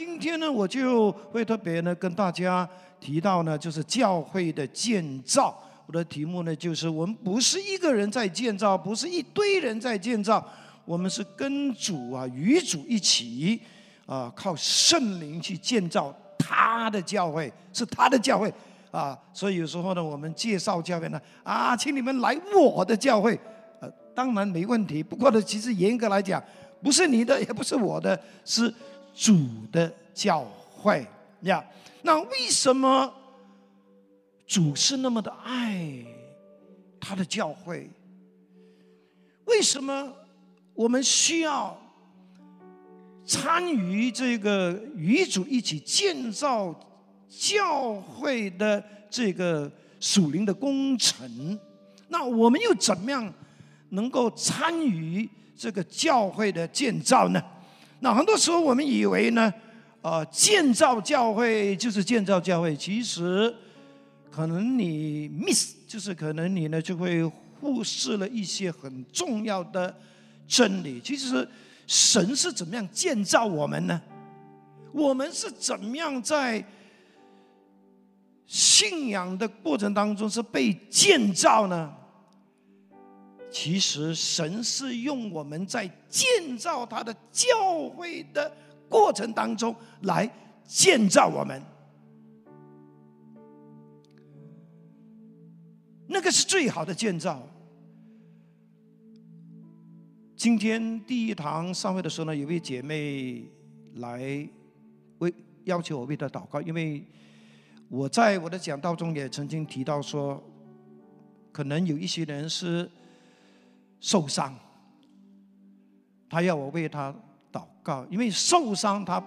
今天呢，我就会特别呢跟大家提到呢，就是教会的建造。我的题目呢，就是我们不是一个人在建造，不是一堆人在建造，我们是跟主啊，与主一起啊，靠圣灵去建造他的教会，是他的教会啊。所以有时候呢，我们介绍教会呢，啊，请你们来我的教会，呃，当然没问题。不过呢，其实严格来讲，不是你的，也不是我的，是主的教会呀。那为什么主是那么的爱他的教会？为什么我们需要参与这个与主一起建造教会的这个属灵的工程？那我们又怎么样能够参与？这个教会的建造呢，那很多时候我们以为呢，呃，建造教会就是建造教会，其实可能你 miss，就是可能你呢就会忽视了一些很重要的真理。其实神是怎么样建造我们呢？我们是怎么样在信仰的过程当中是被建造呢？其实神是用我们在建造他的教会的过程当中来建造我们，那个是最好的建造。今天第一堂上会的时候呢，有位姐妹来为要求我为她祷告，因为我在我的讲道中也曾经提到说，可能有一些人是。受伤，他要我为他祷告，因为受伤他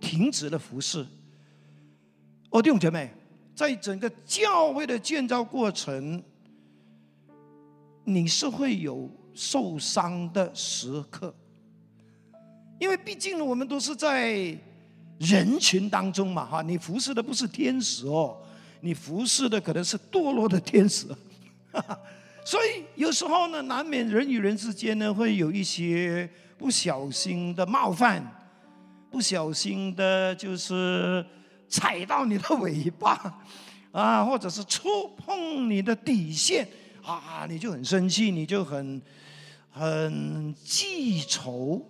停止了服侍。哦，弟兄姐妹，在整个教会的建造过程，你是会有受伤的时刻，因为毕竟我们都是在人群当中嘛，哈，你服侍的不是天使哦，你服侍的可能是堕落的天使。哈哈所以有时候呢，难免人与人之间呢会有一些不小心的冒犯，不小心的就是踩到你的尾巴，啊，或者是触碰你的底线，啊，你就很生气，你就很很记仇，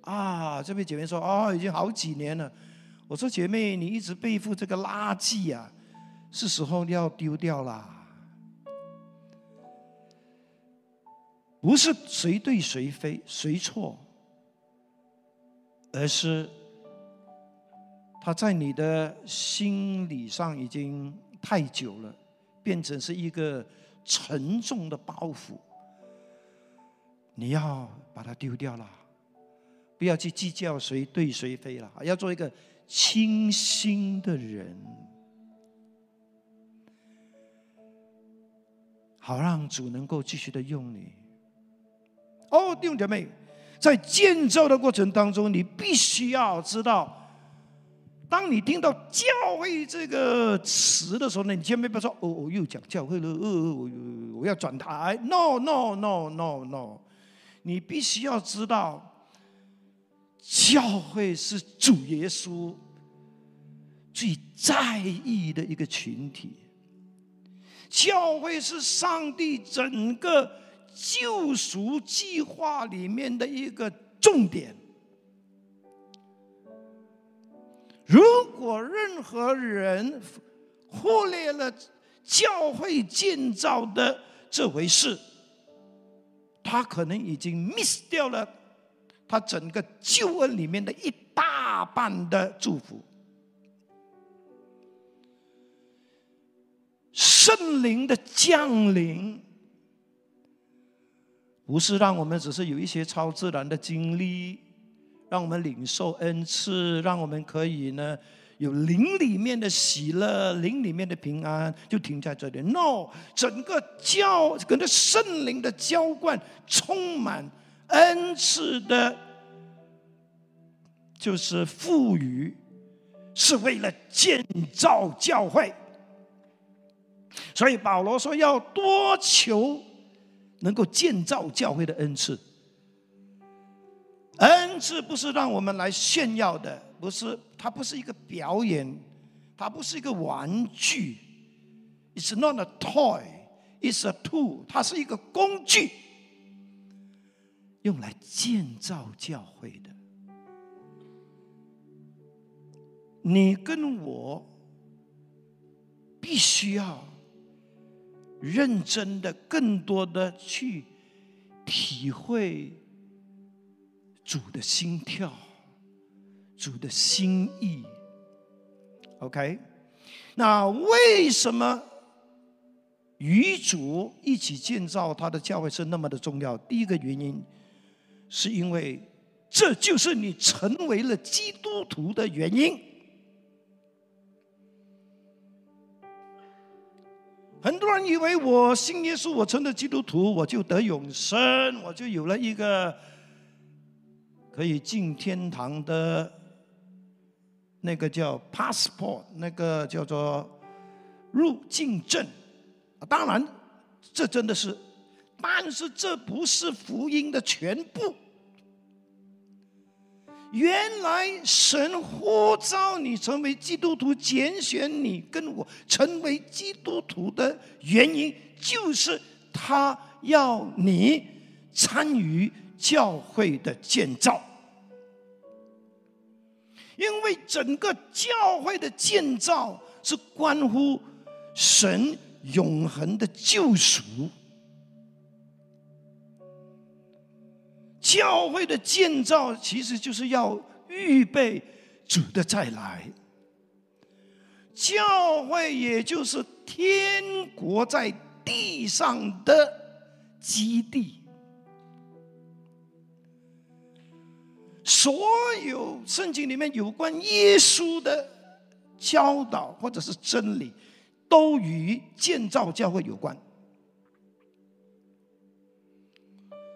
啊，这位姐妹说，哦，已经好几年了。我说姐妹，你一直背负这个垃圾啊，是时候要丢掉了。不是谁对谁非谁错，而是他在你的心理上已经太久了，变成是一个沉重的包袱。你要把它丢掉了，不要去计较谁对谁非了，要做一个清新的人，好让主能够继续的用你。哦，弟兄姐妹，在建造的过程当中，你必须要知道，当你听到“教会”这个词的时候呢，你千万不要说：“哦，我又讲教会了，哦，我我要转台。”No，No，No，No，No，你必须要知道，教会是主耶稣最在意的一个群体，教会是上帝整个。救赎计划里面的一个重点。如果任何人忽略了教会建造的这回事，他可能已经 miss 掉了他整个救恩里面的一大半的祝福。圣灵的降临。不是让我们只是有一些超自然的经历，让我们领受恩赐，让我们可以呢有灵里面的喜乐、灵里面的平安，就停在这里。No，整个教跟着圣灵的浇灌，充满恩赐的，就是赋予，是为了建造教会。所以保罗说要多求。能够建造教会的恩赐，恩赐不是让我们来炫耀的，不是，它不是一个表演，它不是一个玩具。It's not a toy, it's a tool。它是一个工具，用来建造教会的。你跟我必须要认真的、更多的去体会主的心跳、主的心意。OK，那为什么与主一起建造他的教会是那么的重要？第一个原因是因为这就是你成为了基督徒的原因。很多人以为我信耶稣，我成了基督徒，我就得永生，我就有了一个可以进天堂的那个叫 passport，那个叫做入境证。当然，这真的是，但是这不是福音的全部。原来神呼召你成为基督徒，拣选你跟我成为基督徒的原因，就是他要你参与教会的建造。因为整个教会的建造是关乎神永恒的救赎。教会的建造其实就是要预备主的再来。教会也就是天国在地上的基地。所有圣经里面有关耶稣的教导或者是真理，都与建造教会有关。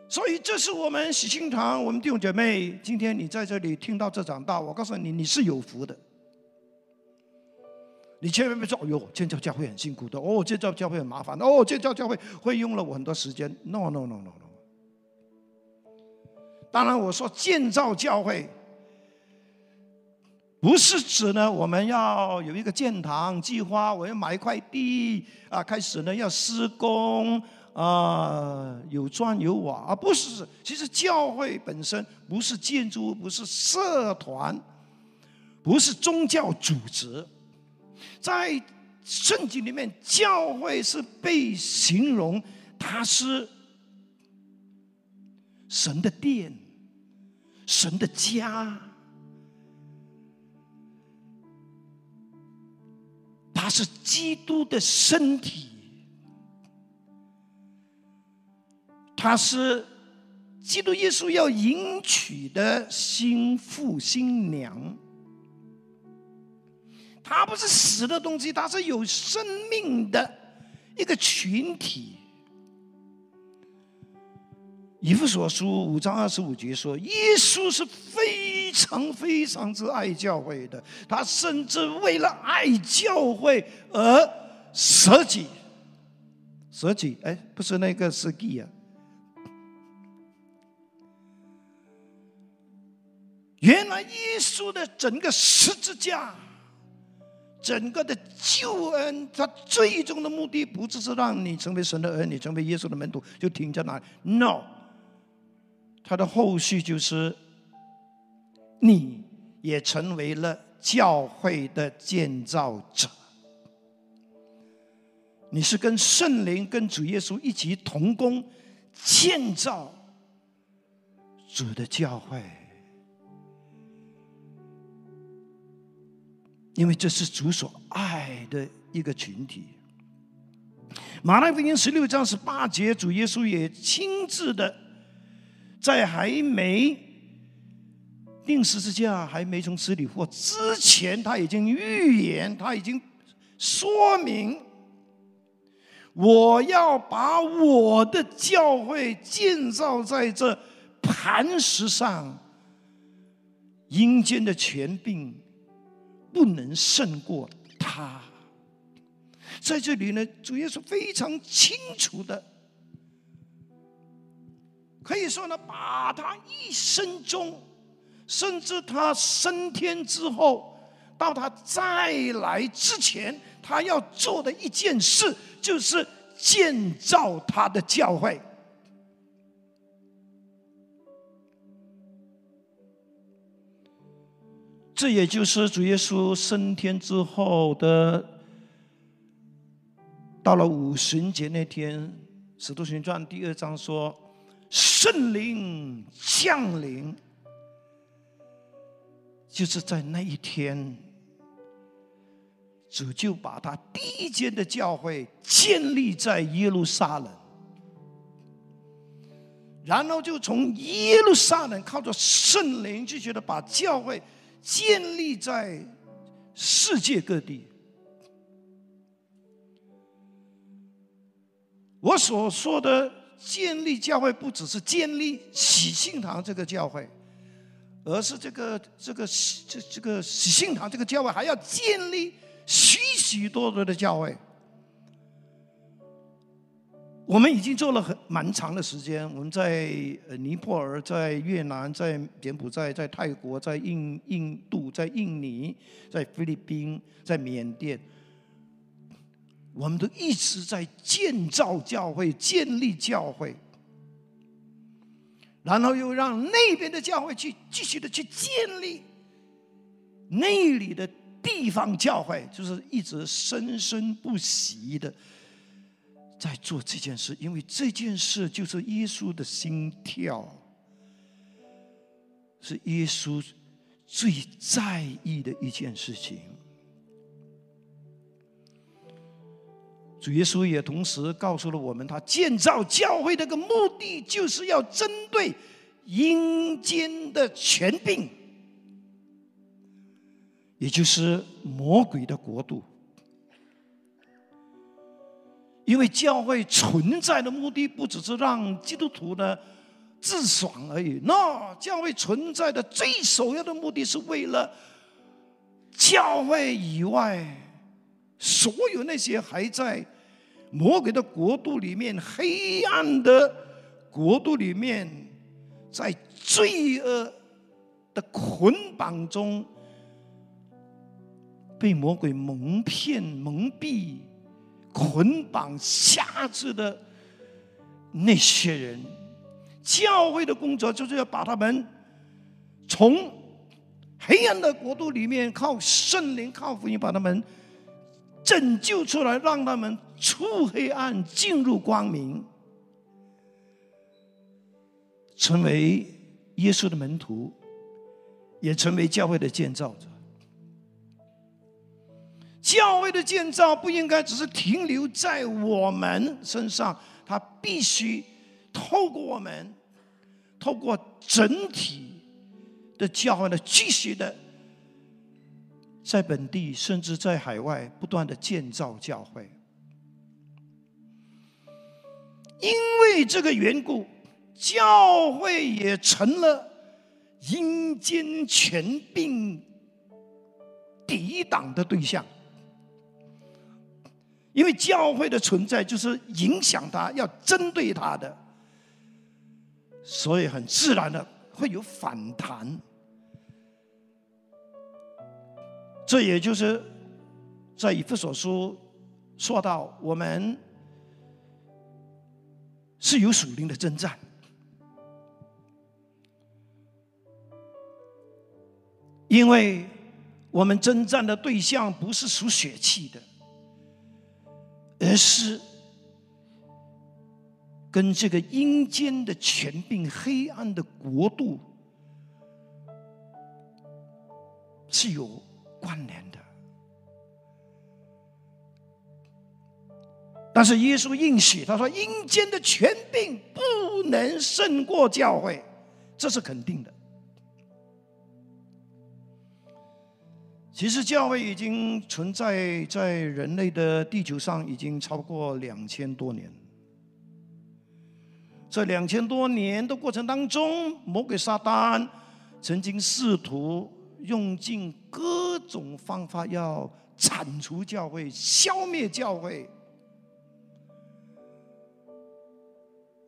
所以，这是我们喜庆堂，我们弟兄姐妹，今天你在这里听到这场道，我告诉你，你是有福的。你千万别说：“哎呦，建造教会很辛苦的，哦，建造教会很麻烦的，哦，建造教会会用了我很多时间。” No，No，No，No，No。当然，我说建造教会，不是指呢我们要有一个建堂计划，我要买一块地啊，开始呢要施工。啊，有砖有瓦，而不是。其实教会本身不是建筑，不是社团，不是宗教组织。在圣经里面，教会是被形容，它是神的殿，神的家，它是基督的身体。他是基督耶稣要迎娶的新妇新娘，他不是死的东西，他是有生命的一个群体。以弗所书五章二十五节说，耶稣是非常非常之爱教会的，他甚至为了爱教会而舍己，舍己，哎，不是那个舍己啊。原来耶稣的整个十字架，整个的救恩，他最终的目的不只是让你成为神的儿女，成为耶稣的门徒，就停在那里。No，他的后续就是，你也成为了教会的建造者，你是跟圣灵、跟主耶稣一起同工建造主的教会。因为这是主所爱的一个群体。马太福音十六章十八节，主耶稣也亲自的在还没定十字架、还没从死里复活之前，他已经预言，他已经说明，我要把我的教会建造在这磐石上，阴间的权柄。不能胜过他。在这里呢，主耶稣非常清楚的，可以说呢，把他一生中甚至他升天之后，到他再来之前，他要做的一件事就是建造他的教会。这也就是主耶稣升天之后的，到了五旬节那天，《使徒行传》第二章说：“圣灵降临。”就是在那一天，主就把他第一间的教会建立在耶路撒冷，然后就从耶路撒冷靠着圣灵，就觉得把教会。建立在世界各地。我所说的建立教会，不只是建立喜庆堂这个教会，而是这个这个这这个喜庆堂这个教会还要建立许许多多的教会。我们已经做了很蛮长的时间，我们在尼泊尔、在越南、在柬埔寨、在泰国、在印印度、在印尼、在菲律宾、在缅甸，我们都一直在建造教会、建立教会，然后又让那边的教会去继续的去建立那里的地方教会，就是一直生生不息的。在做这件事，因为这件事就是耶稣的心跳，是耶稣最在意的一件事情。主耶稣也同时告诉了我们，他建造教会的个目的，就是要针对阴间的权柄，也就是魔鬼的国度。因为教会存在的目的不只是让基督徒呢自爽而已，那教会存在的最首要的目的是为了教会以外所有那些还在魔鬼的国度里面、黑暗的国度里面，在罪恶的捆绑中被魔鬼蒙骗、蒙蔽。捆绑辖制的那些人，教会的工作就是要把他们从黑暗的国度里面靠圣灵、靠福音把他们拯救出来，让他们出黑暗进入光明，成为耶稣的门徒，也成为教会的建造者。教会的建造不应该只是停留在我们身上，它必须透过我们，透过整体的教会的继续的，在本地甚至在海外不断的建造教会。因为这个缘故，教会也成了阴间权柄抵挡的对象。因为教会的存在就是影响他，要针对他的，所以很自然的会有反弹。这也就是在以弗所书说到，我们是有属灵的征战，因为我们征战的对象不是属血气的。而是跟这个阴间的权柄、黑暗的国度是有关联的。但是耶稣应许他说：“阴间的权柄不能胜过教会，这是肯定的。”其实教会已经存在在人类的地球上，已经超过两千多年。这两千多年的过程当中，魔鬼撒旦曾经试图用尽各种方法要铲除教会、消灭教会，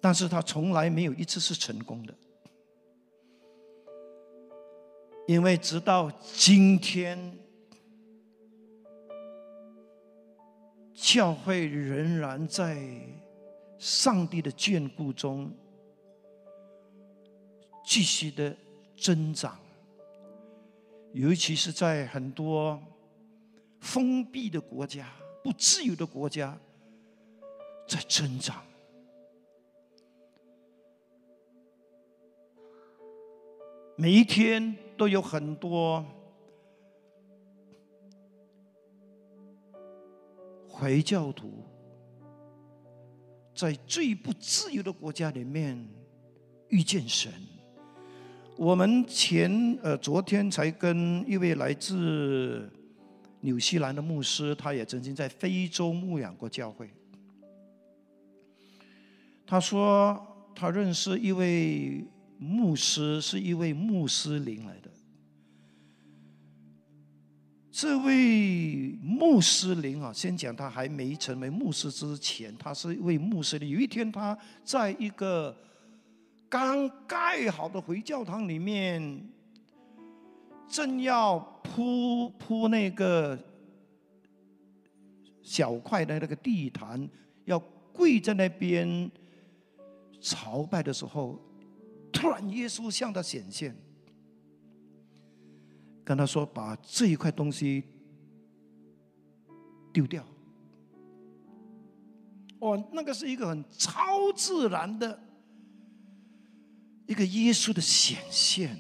但是他从来没有一次是成功的。因为直到今天，教会仍然在上帝的眷顾中继续的增长，尤其是在很多封闭的国家、不自由的国家，在增长。每一天都有很多回教徒在最不自由的国家里面遇见神。我们前呃昨天才跟一位来自纽西兰的牧师，他也曾经在非洲牧养过教会。他说他认识一位。牧师是一位穆斯林来的。这位穆斯林啊，先讲他还没成为牧师之前，他是一位穆斯林。有一天，他在一个刚盖好的回教堂里面，正要铺铺那个小块的那个地毯，要跪在那边朝拜的时候。突然，耶稣向他显现，跟他说：“把这一块东西丢掉。”哦，那个是一个很超自然的一个耶稣的显现。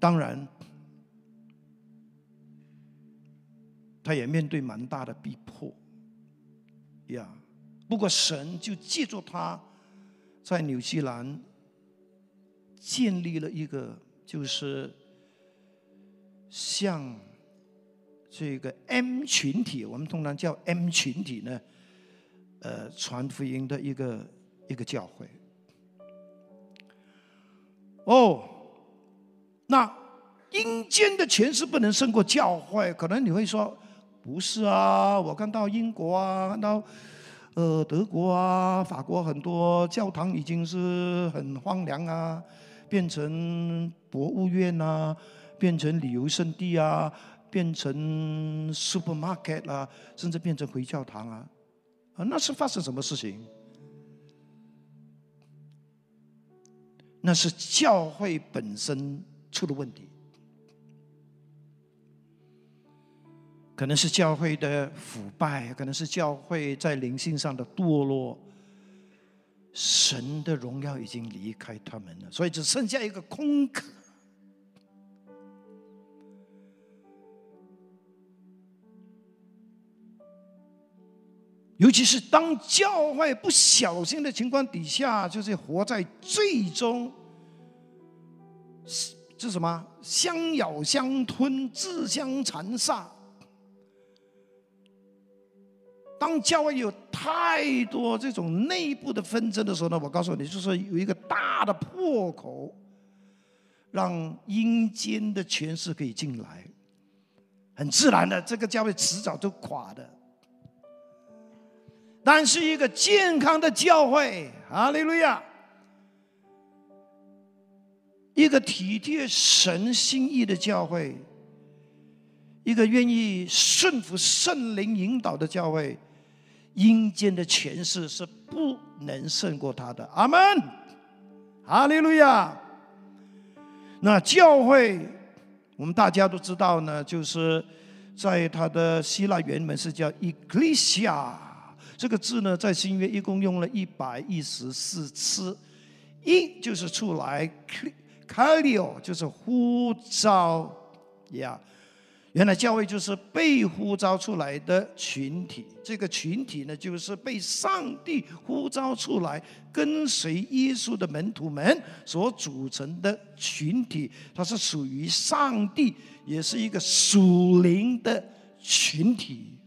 当然，他也面对蛮大的逼迫呀。不过，神就借助他。在纽西兰建立了一个，就是像这个 M 群体，我们通常叫 M 群体呢，呃，传福音的一个一个教会。哦，那阴间的权势不能胜过教会，可能你会说，不是啊，我看到英国啊，看到。呃，德国啊，法国很多教堂已经是很荒凉啊，变成博物院啊，变成旅游胜地啊，变成 supermarket 啊，甚至变成回教堂啊，啊，那是发生什么事情？那是教会本身出了问题。可能是教会的腐败，可能是教会在灵性上的堕落，神的荣耀已经离开他们了，所以只剩下一个空壳。尤其是当教会不小心的情况底下，就是活在最终，这什么相咬相吞、自相残杀。当教会有太多这种内部的纷争的时候呢，我告诉你，就是有一个大的破口，让阴间的权势可以进来，很自然的，这个教会迟早就垮的。但是一个健康的教会，哈利路亚，一个体贴神心意的教会，一个愿意顺服圣灵引导的教会。阴间的权势是不能胜过他的。阿门，哈利路亚。那教会，我们大家都知道呢，就是在它的希腊原文是叫 “ecclesia”，这个字呢，在新约一共用了一百一十四次。一就是出来，“calio” 就是呼召呀。原来教会就是被呼召出来的群体，这个群体呢，就是被上帝呼召出来跟随耶稣的门徒们所组成的群体。它是属于上帝，也是一个属灵的群体，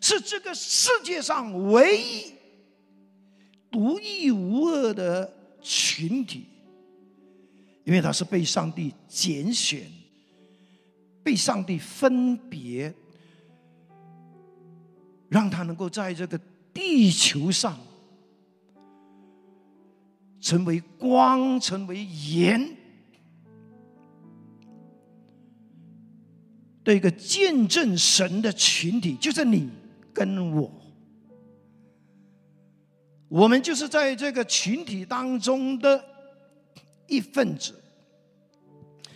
是这个世界上唯一独一无二的群体。因为他是被上帝拣选，被上帝分别，让他能够在这个地球上成为光，成为盐的一个见证神的群体，就是你跟我。我们就是在这个群体当中的一份子。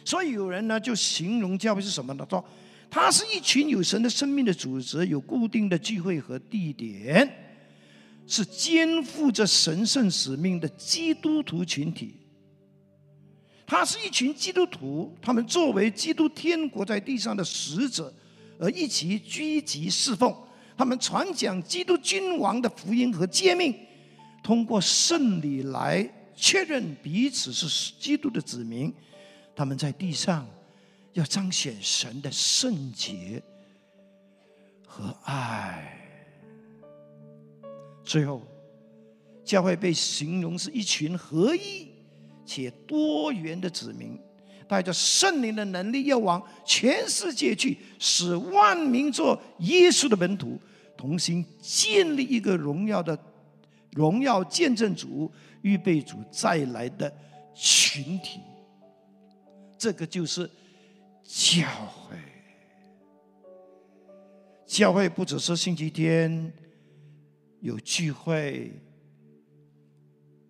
所以有人呢就形容教会是什么呢？说它是一群有神的生命的组织，有固定的聚会和地点，是肩负着神圣使命的基督徒群体。它是一群基督徒，他们作为基督天国在地上的使者，而一起聚集侍奉。他们传讲基督君王的福音和诫命，通过圣礼来确认彼此是基督的子民。他们在地上要彰显神的圣洁和爱。最后，教会被形容是一群合一且多元的子民，带着圣灵的能力，要往全世界去，使万民做耶稣的门徒，同心建立一个荣耀的荣耀见证主、预备主再来的群体。这个就是教会。教会不只是星期天有聚会，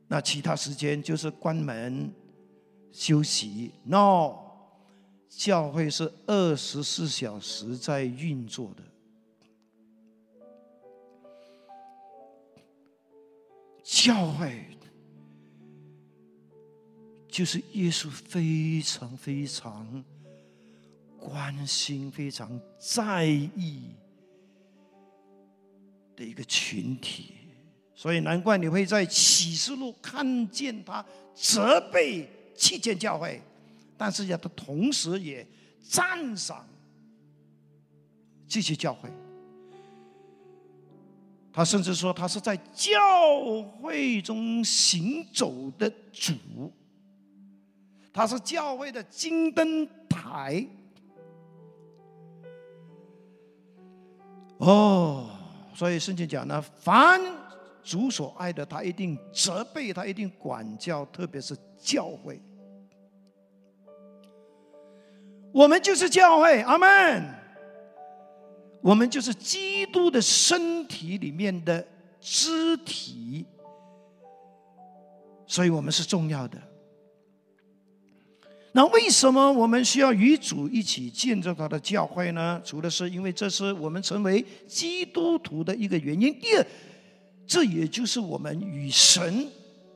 那其他时间就是关门休息。No，教会是二十四小时在运作的。教会。就是耶稣非常非常关心、非常在意的一个群体，所以难怪你会在启示录看见他责备弃建教会，但是呀，他同时也赞赏这些教会。他甚至说，他是在教会中行走的主。它是教会的金灯台。哦，所以圣经讲呢，凡主所爱的，他一定责备，他一定管教，特别是教会。我们就是教会，阿门。我们就是基督的身体里面的肢体，所以我们是重要的。那为什么我们需要与主一起建造他的教会呢？除了是因为这是我们成为基督徒的一个原因，第二，这也就是我们与神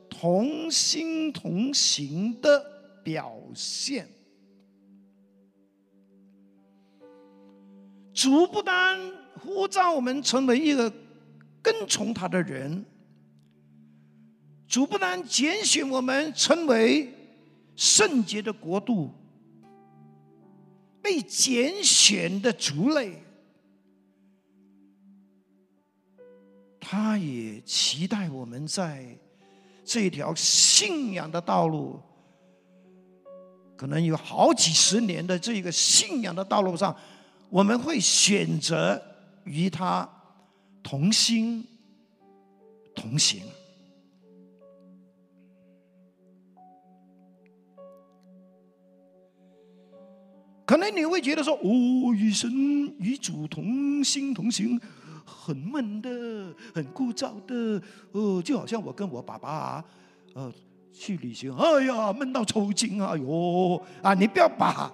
同心同行的表现。主不单呼召我们成为一个跟从他的人，主不单拣选我们成为。圣洁的国度，被拣选的族类，他也期待我们在这条信仰的道路，可能有好几十年的这个信仰的道路上，我们会选择与他同心同行。可能你会觉得说：“哦，与神与主同心同行，很闷的，很枯燥的。哦，就好像我跟我爸爸啊，呃，去旅行，哎呀，闷到抽筋啊！哟啊，你不要把，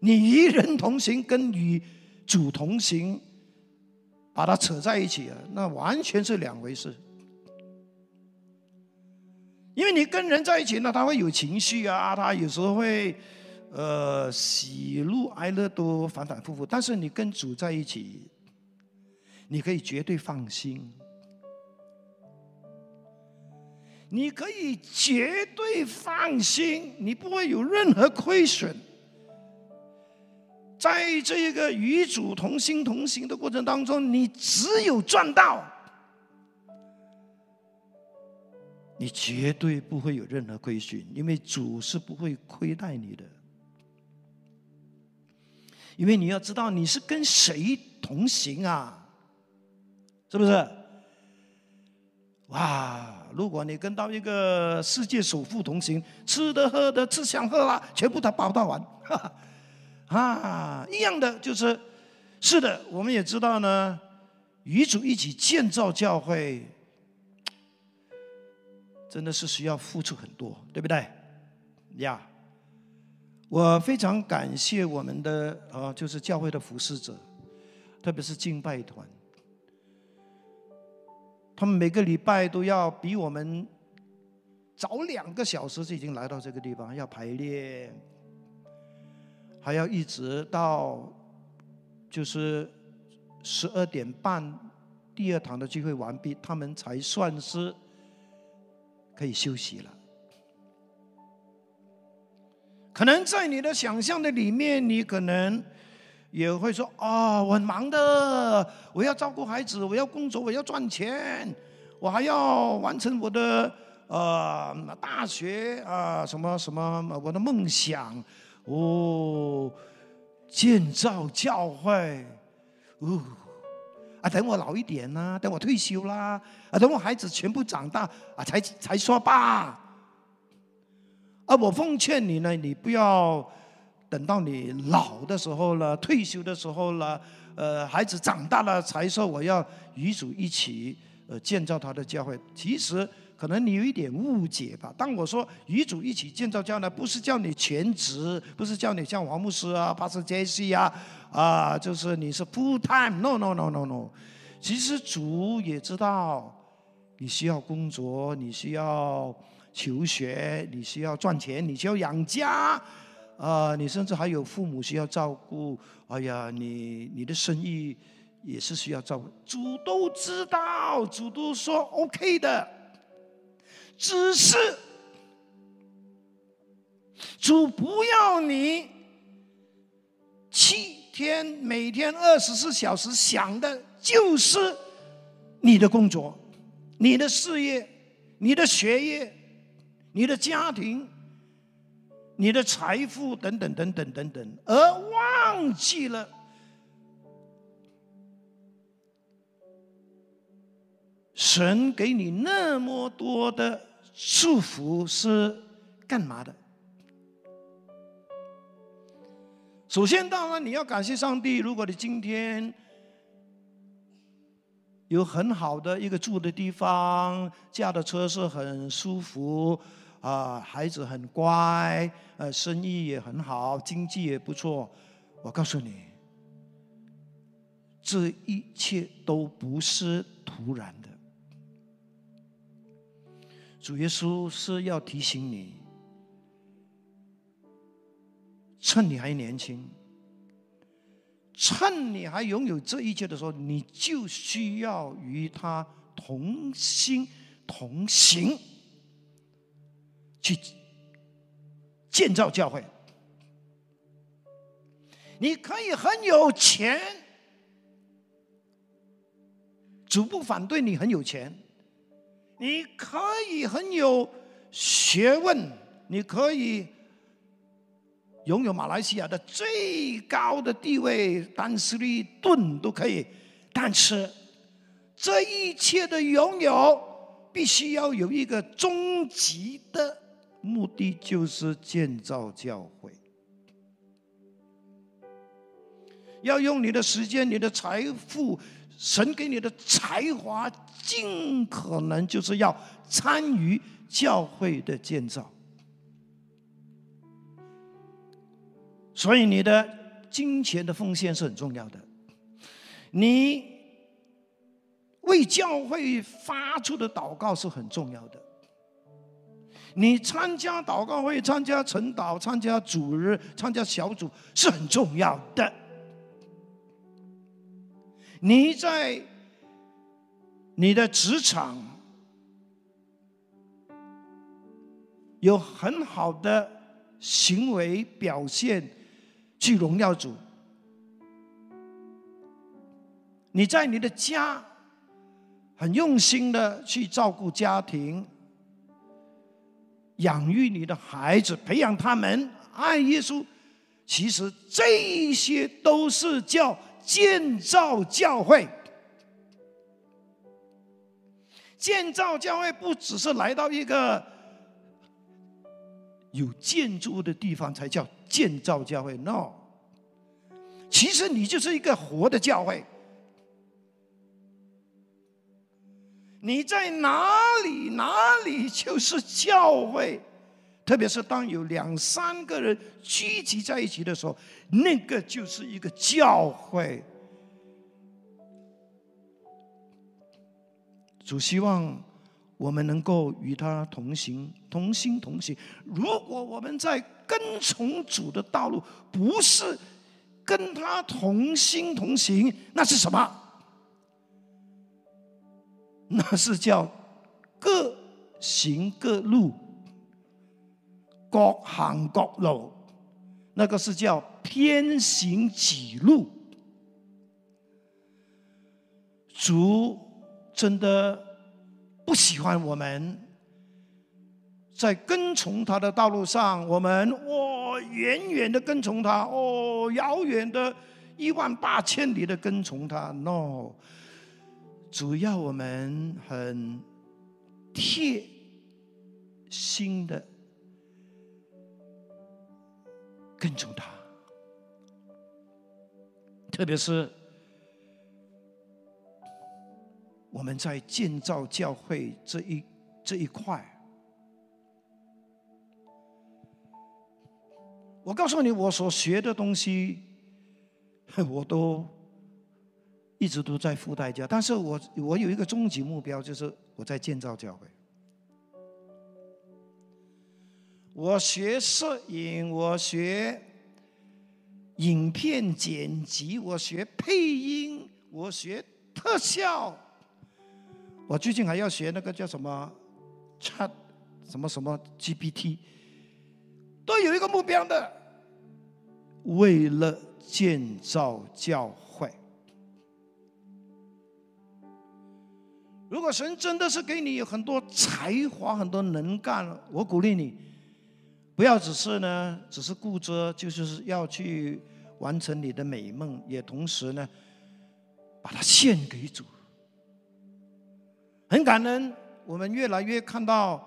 你与人同行跟与主同行，把它扯在一起啊，那完全是两回事。因为你跟人在一起呢，他会有情绪啊，他有时候会。”呃，喜怒哀乐都反反复复，但是你跟主在一起，你可以绝对放心，你可以绝对放心，你不会有任何亏损。在这个与主同心同行的过程当中，你只有赚到，你绝对不会有任何亏损，因为主是不会亏待你的。因为你要知道你是跟谁同行啊，是不是？哇！如果你跟到一个世界首富同行，吃的喝的吃香喝辣，全部他包到完，啊，一样的就是，是的，我们也知道呢，与主一起建造教会，真的是需要付出很多，对不对？呀，我非常感谢我们的呃，就是教会的服侍者，特别是敬拜团。他们每个礼拜都要比我们早两个小时就已经来到这个地方，要排练，还要一直到就是十二点半第二堂的聚会完毕，他们才算是可以休息了。可能在你的想象的里面，你可能。也会说啊，我很忙的，我要照顾孩子，我要工作，我要赚钱，我还要完成我的呃大学啊什么什么我的梦想哦，建造教会哦啊，等我老一点啦，等我退休啦啊，等我孩子全部长大啊，才才说吧。啊，我奉劝你呢，你不要。等到你老的时候了，退休的时候了，呃，孩子长大了才说我要与主一起呃建造他的教会。其实可能你有一点误解吧。当我说与主一起建造教会，不是叫你全职，不是叫你像王牧师啊、帕斯杰西啊，啊，就是你是 full time。No no no no no。其实主也知道你需要工作，你需要求学，你需要赚钱，你需要养家。啊，你甚至还有父母需要照顾，哎呀，你你的生意也是需要照顾。主都知道，主都说 OK 的，只是主不要你七天每天二十四小时想的就是你的工作、你的事业、你的学业、你的家庭。你的财富等等等等等等，而忘记了神给你那么多的祝福是干嘛的？首先，当然你要感谢上帝。如果你今天有很好的一个住的地方，驾的车是很舒服。啊，孩子很乖，呃，生意也很好，经济也不错。我告诉你，这一切都不是突然的。主耶稣是要提醒你，趁你还年轻，趁你还拥有这一切的时候，你就需要与他同心同行。去建造教会，你可以很有钱，主不反对你很有钱，你可以很有学问，你可以拥有马来西亚的最高的地位，丹斯利顿都可以，但是这一切的拥有，必须要有一个终极的。目的就是建造教会，要用你的时间、你的财富、神给你的才华，尽可能就是要参与教会的建造。所以，你的金钱的奉献是很重要的。你为教会发出的祷告是很重要的。你参加祷告会、参加晨祷、参加主日、参加小组是很重要的。你在你的职场有很好的行为表现，去荣耀主。你在你的家很用心的去照顾家庭。养育你的孩子，培养他们爱耶稣，其实这些都是叫建造教会。建造教会不只是来到一个有建筑物的地方才叫建造教会，no。其实你就是一个活的教会。你在哪里，哪里就是教会。特别是当有两三个人聚集在一起的时候，那个就是一个教会。主希望我们能够与他同行，同心同行。如果我们在跟从主的道路，不是跟他同心同行，那是什么？那是叫各行各路，各行各路，那个是叫偏行己路。主真的不喜欢我们在跟从他的道路上，我们哦远远的跟从他，哦遥远的一万八千里的跟从他，no。主要我们很贴心的跟从他，特别是我们在建造教会这一这一块，我告诉你，我所学的东西，我都。一直都在付代价，但是我我有一个终极目标，就是我在建造教会。我学摄影，我学影片剪辑，我学配音，我学特效。我最近还要学那个叫什么 Chat 什么什么 GPT，都有一个目标的，为了建造教。如果神真的是给你有很多才华、很多能干，我鼓励你，不要只是呢，只是顾着就是要去完成你的美梦，也同时呢，把它献给主。很感恩，我们越来越看到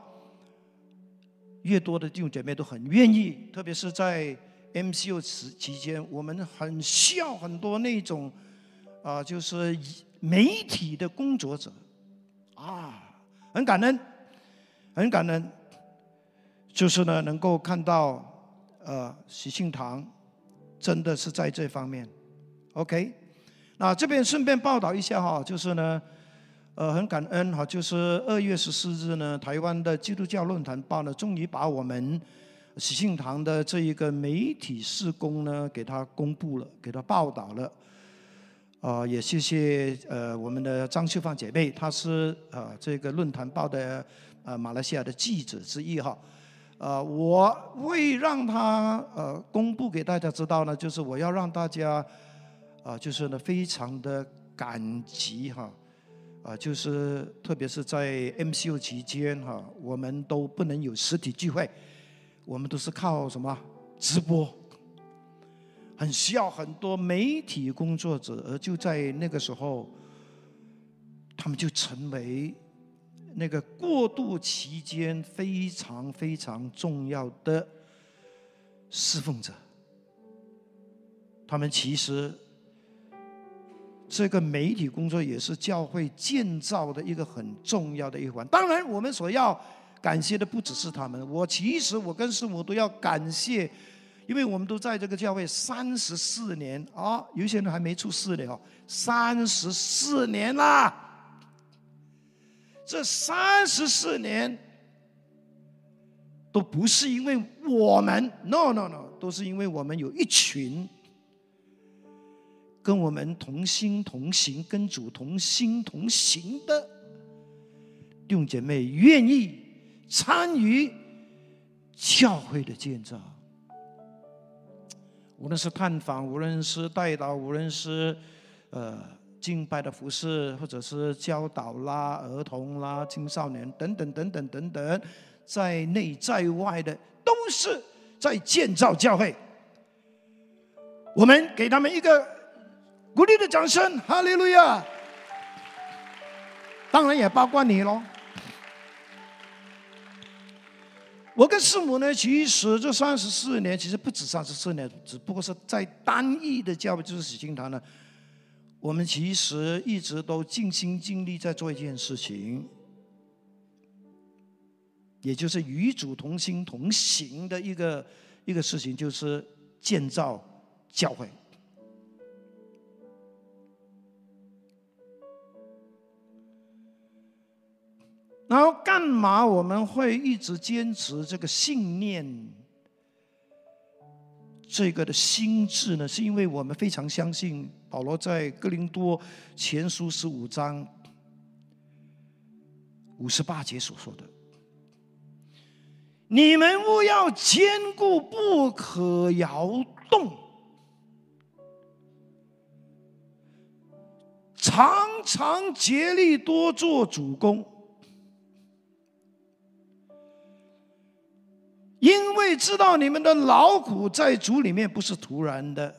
越多的弟兄姐妹都很愿意，特别是在 MCU 时期间，我们很需要很多那种啊，就是媒体的工作者。啊，很感恩，很感恩，就是呢，能够看到，呃，喜庆堂真的是在这方面，OK。那这边顺便报道一下哈，就是呢，呃，很感恩哈，就是二月十四日呢，台湾的基督教论坛报呢，终于把我们喜庆堂的这一个媒体施工呢，给他公布了，给他报道了。啊，也谢谢呃我们的张秀芳姐妹，她是呃这个论坛报的呃马来西亚的记者之一哈。呃，我会让她呃公布给大家知道呢，就是我要让大家啊，就是呢非常的感激哈。啊，就是特别是在 MCU 期间哈，我们都不能有实体聚会，我们都是靠什么直播。很需要很多媒体工作者，而就在那个时候，他们就成为那个过渡期间非常非常重要的侍奉者。他们其实这个媒体工作也是教会建造的一个很重要的一环。当然，我们所要感谢的不只是他们，我其实我跟师母都要感谢。因为我们都在这个教会三十四年啊，有些人还没出世呢哦，三十四年啦。这三十四年都不是因为我们，no no no，都是因为我们有一群跟我们同心同行、跟主同心同行的弟兄姐妹，愿意参与教会的建造。无论是探访，无论是带导，无论是呃敬拜的服饰，或者是教导啦、儿童啦、青少年等等等等等等，在内在外的，都是在建造教会。我们给他们一个鼓励的掌声，哈利路亚！当然也包括你喽。我跟师母呢，其实这三十四年，其实不止三十四年，只不过是在单一的教会，就是喜庆堂呢。我们其实一直都尽心尽力在做一件事情，也就是与主同心同行的一个一个事情，就是建造教会。然后干嘛我们会一直坚持这个信念？这个的心智呢，是因为我们非常相信保罗在哥林多前书十五章五十八节所说的：“你们务要坚固，不可摇动，常常竭力多做主公。”因为知道你们的劳苦在主里面不是突然的，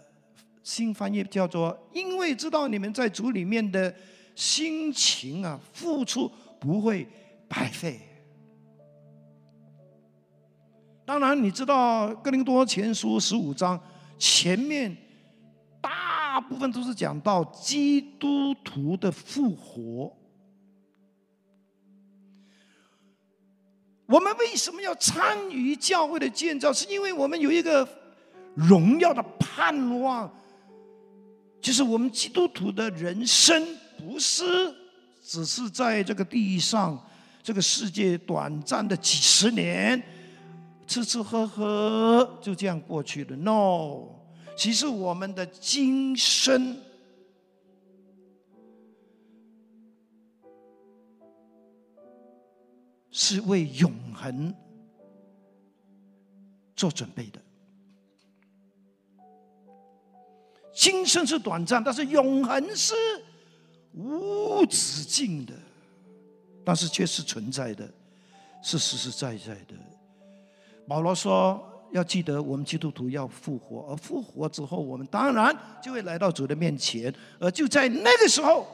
新翻译叫做“因为知道你们在主里面的心情啊，付出不会白费。”当然，你知道《哥林多前书》十五章前面大部分都是讲到基督徒的复活。我们为什么要参与教会的建造？是因为我们有一个荣耀的盼望，就是我们基督徒的人生不是只是在这个地上、这个世界短暂的几十年，吃吃喝喝就这样过去了。No，其实我们的今生。是为永恒做准备的。今生是短暂，但是永恒是无止境的，但是却是存在的，是实实在在的。保罗说：“要记得，我们基督徒要复活，而复活之后，我们当然就会来到主的面前，而就在那个时候，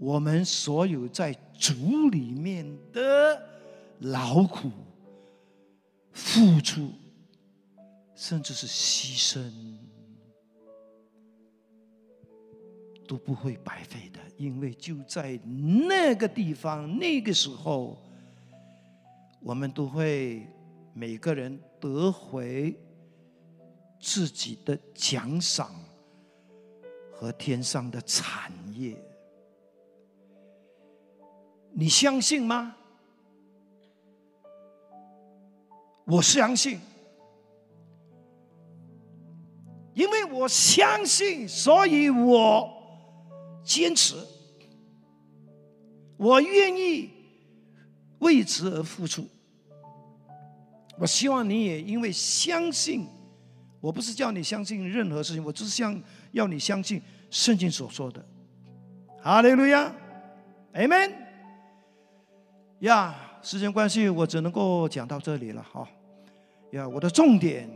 我们所有在主里面的。”劳苦、付出，甚至是牺牲，都不会白费的，因为就在那个地方、那个时候，我们都会每个人得回自己的奖赏和天上的产业。你相信吗？我相信，因为我相信，所以我坚持，我愿意为此而付出。我希望你也因为相信，我不是叫你相信任何事情，我只是想要你相信圣经所说的。哈利路亚，Amen。呀，时间关系，我只能够讲到这里了，好。呀，我的重点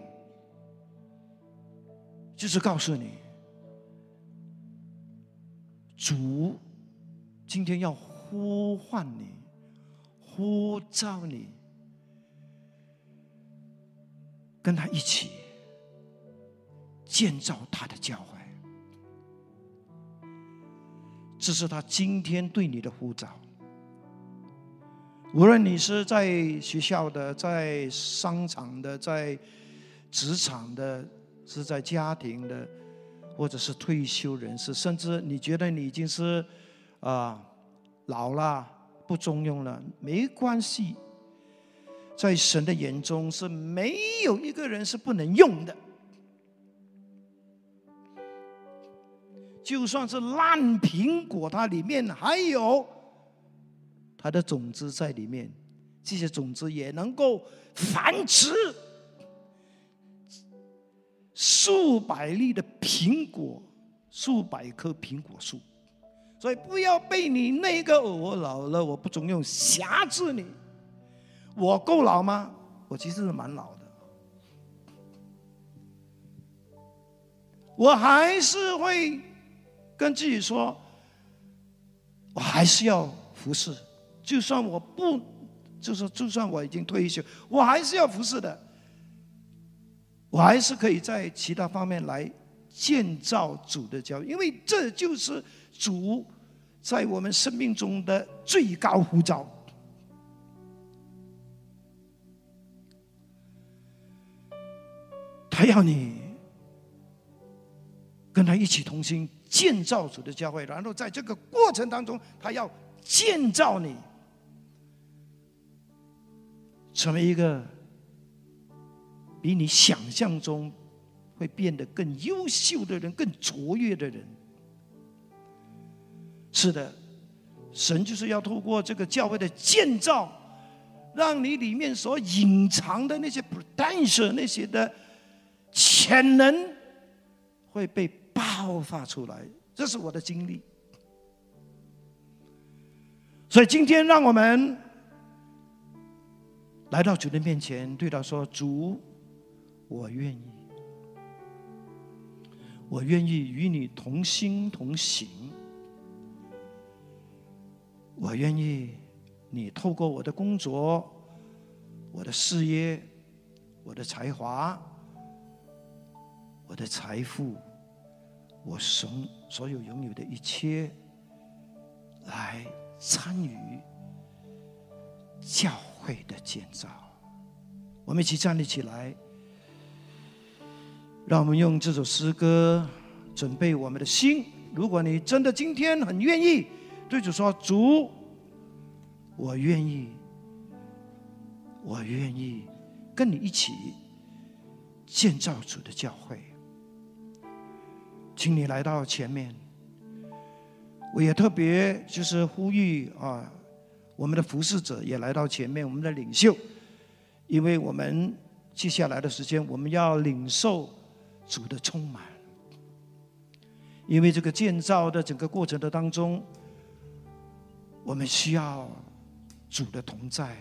就是告诉你，主今天要呼唤你，呼召你，跟他一起建造他的教会，这是他今天对你的呼召。无论你是在学校的、在商场的、在职场的、是在家庭的，或者是退休人士，甚至你觉得你已经是啊老了、不中用了，没关系，在神的眼中是没有一个人是不能用的，就算是烂苹果，它里面还有。它的种子在里面，这些种子也能够繁殖数百粒的苹果，数百棵苹果树。所以不要被你那个我老了我不中用辖制你。我够老吗？我其实是蛮老的。我还是会跟自己说，我还是要。服侍，就算我不，就是就算我已经退休，我还是要服侍的。我还是可以在其他方面来建造主的教，因为这就是主在我们生命中的最高呼召。他要你跟他一起同心建造主的教会，然后在这个过程当中，他要建造你成为一个。比你想象中会变得更优秀的人，更卓越的人。是的，神就是要透过这个教会的建造，让你里面所隐藏的那些 potential、那些的潜能会被爆发出来。这是我的经历。所以今天，让我们来到主的面前，对他说：“主。”我愿意，我愿意与你同心同行。我愿意你透过我的工作、我的事业、我的才华、我的财富、我所所有拥有的一切，来参与教会的建造。我们一起站立起来。让我们用这首诗歌准备我们的心。如果你真的今天很愿意对主说：“主，我愿意，我愿意跟你一起建造主的教会。”请你来到前面。我也特别就是呼吁啊，我们的服侍者也来到前面，我们的领袖，因为我们接下来的时间我们要领受。主的充满，因为这个建造的整个过程的当中，我们需要主的同在，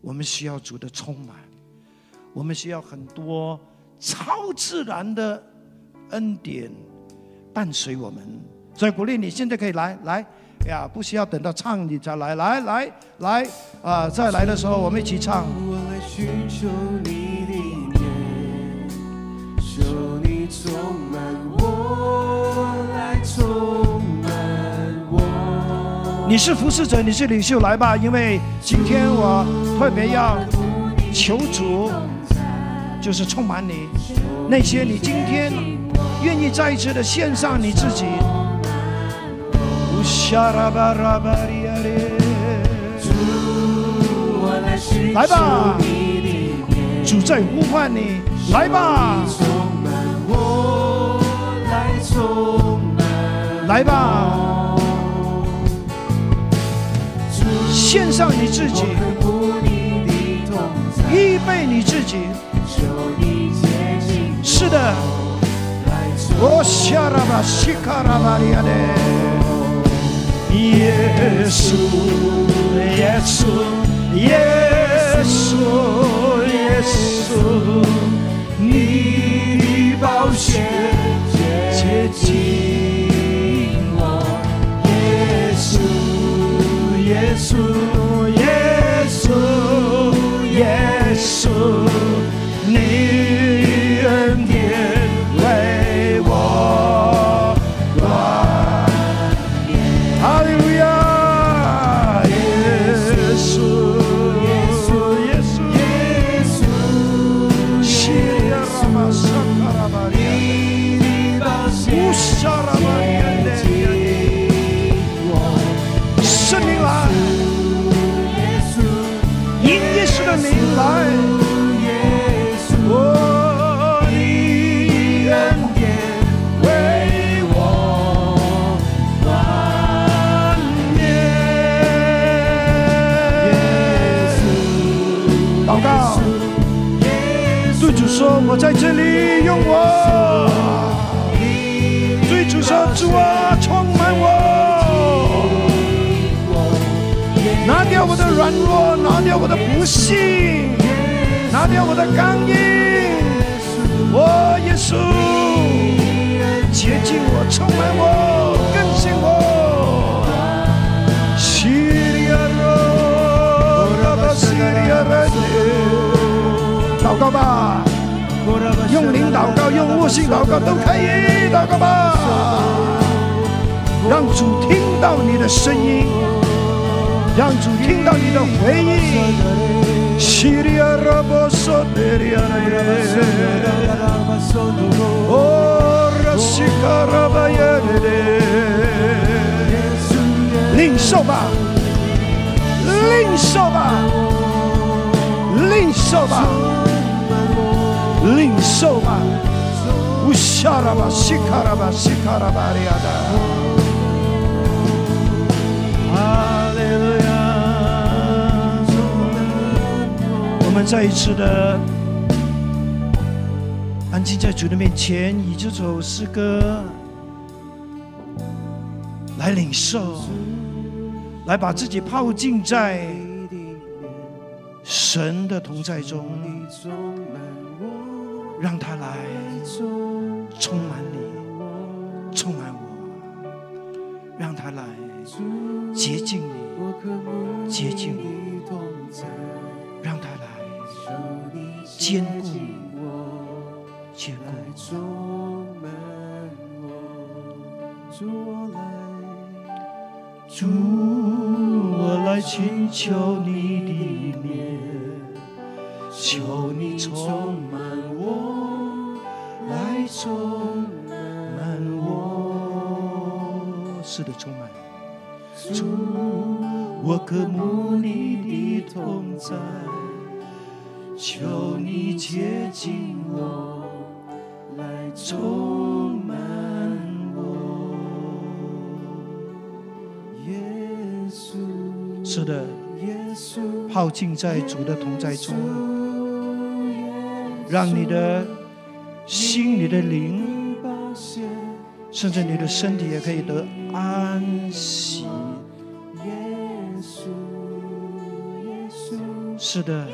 我们需要主的充满，我们需要很多超自然的恩典伴随我们。所以鼓励你现在可以来来呀，不需要等到唱你才来，来来来啊！再来的时候我们一起唱。充满我，来充满我。你是服侍者，你是领袖，来吧！因为今天我特别要求主，就是充满你。那些你今天愿意再一次的献上你自己。来吧，主在呼唤你，来吧。来吧，献上你自己，预备你自己。是的，我下拉巴西卡拉巴利亚的耶稣，耶稣，耶稣，耶稣，你宝血洁告，用悟性祷告都可以祷告吧。让主听到你的声音，让主听到你的回应。西里亚拉巴索德里亚耶，哦，拉西卡拉巴耶勒，领受吧，领受吧，领受吧，领受吧，我们再一次的安静在主的面前，以这首诗歌来领受，来把自己泡浸在神的同在中，让他来充满你，充满我，让他来。接近你，接近你，让他来坚固你，坚固主，我来寻求你的面，求你充满我，来充满我，是的，充满。主，我渴慕你的同在，求你接近我，来充满我。耶稣，是的，耶稣，泡浸在主的同在中，让你的心、你的灵，甚至你的身体也可以得安息。是的，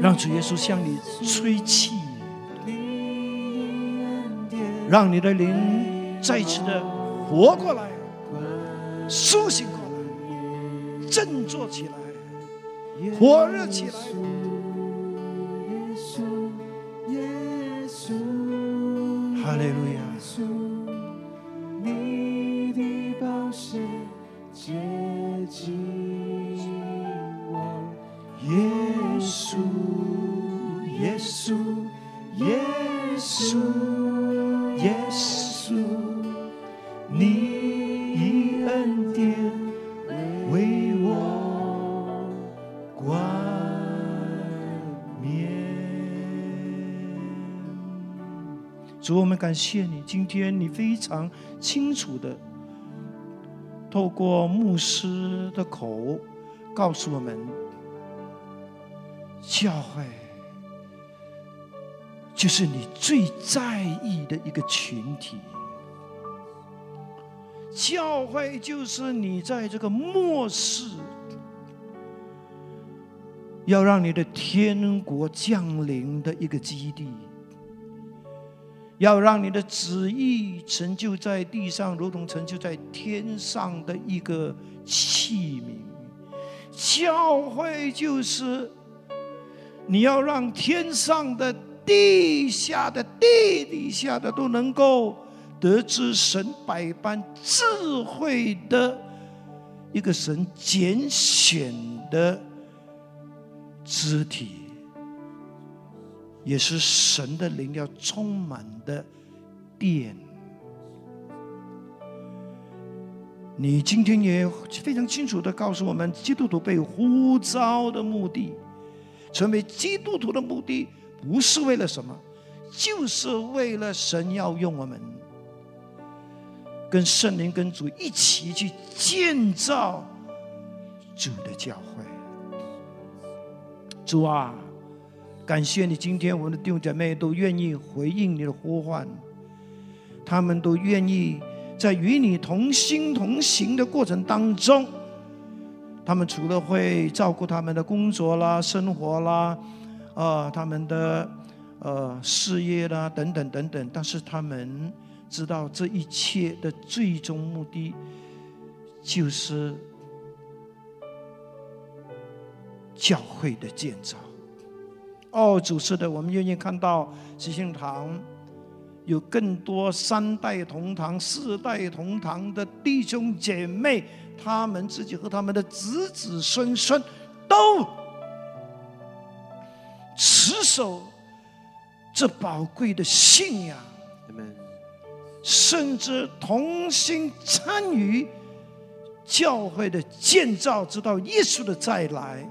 让主耶稣向你吹气，让你的灵再次的活过来，苏醒过来，振作起来，火热起来。哈利路亚。主，我感谢你，今天你非常清楚的透过牧师的口告诉我们，教会就是你最在意的一个群体，教会就是你在这个末世要让你的天国降临的一个基地。要让你的旨意成就在地上，如同成就在天上的一个器皿。教会就是你要让天上的、地下的、地底下的都能够得知神百般智慧的一个神拣选的肢体。也是神的灵要充满的殿。你今天也非常清楚的告诉我们，基督徒被呼召的目的，成为基督徒的目的，不是为了什么，就是为了神要用我们，跟圣灵、跟主一起去建造主的教会。主啊！感谢你，今天我们的弟兄姐妹都愿意回应你的呼唤，他们都愿意在与你同心同行的过程当中，他们除了会照顾他们的工作啦、生活啦，啊，他们的呃事业啦等等等等，但是他们知道这一切的最终目的就是教会的建造。哦，主是的，我们愿意看到喜信堂有更多三代同堂、四代同堂的弟兄姐妹，他们自己和他们的子子孙孙都持守这宝贵的信仰，甚至同心参与教会的建造，直到耶稣的再来。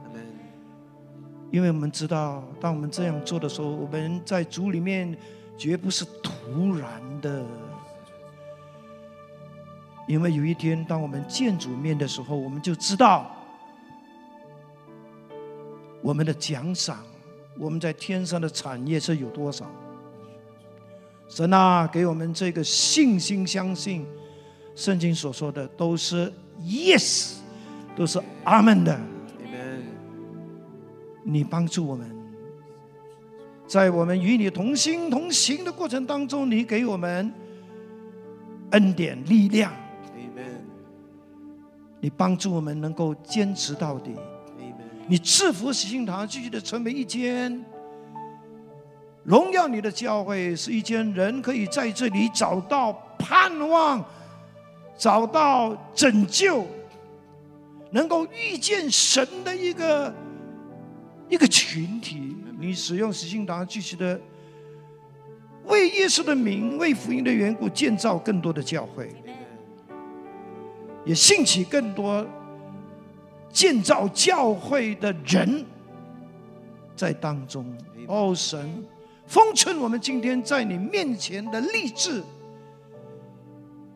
因为我们知道，当我们这样做的时候，我们在主里面绝不是突然的。因为有一天，当我们见主面的时候，我们就知道我们的奖赏，我们在天上的产业是有多少。神啊，给我们这个信心，相信圣经所说的都是 yes，都是阿门的。你帮助我们，在我们与你同心同行的过程当中，你给我们恩典力量。你帮助我们能够坚持到底。你赐福喜信堂继续的成为一间荣耀你的教会，是一间人可以在这里找到盼望、找到拯救、能够遇见神的一个。一个群体，你使用使信堂继续的为耶稣的名、为福音的缘故建造更多的教会，也兴起更多建造教会的人在当中。哦，神，封存我们今天在你面前的励志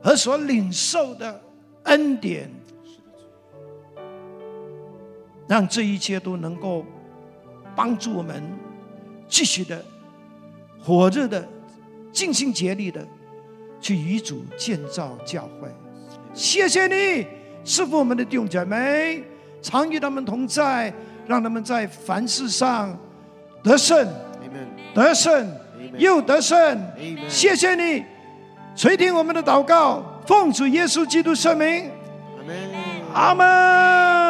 和所领受的恩典，让这一切都能够。帮助我们继续的火热的、尽心竭力的去与主建造教会。谢谢你赐福我们的弟兄姐妹，常与他们同在，让他们在凡事上得胜，得胜又得胜。谢谢你垂听我们的祷告，奉主耶稣基督圣名，阿门。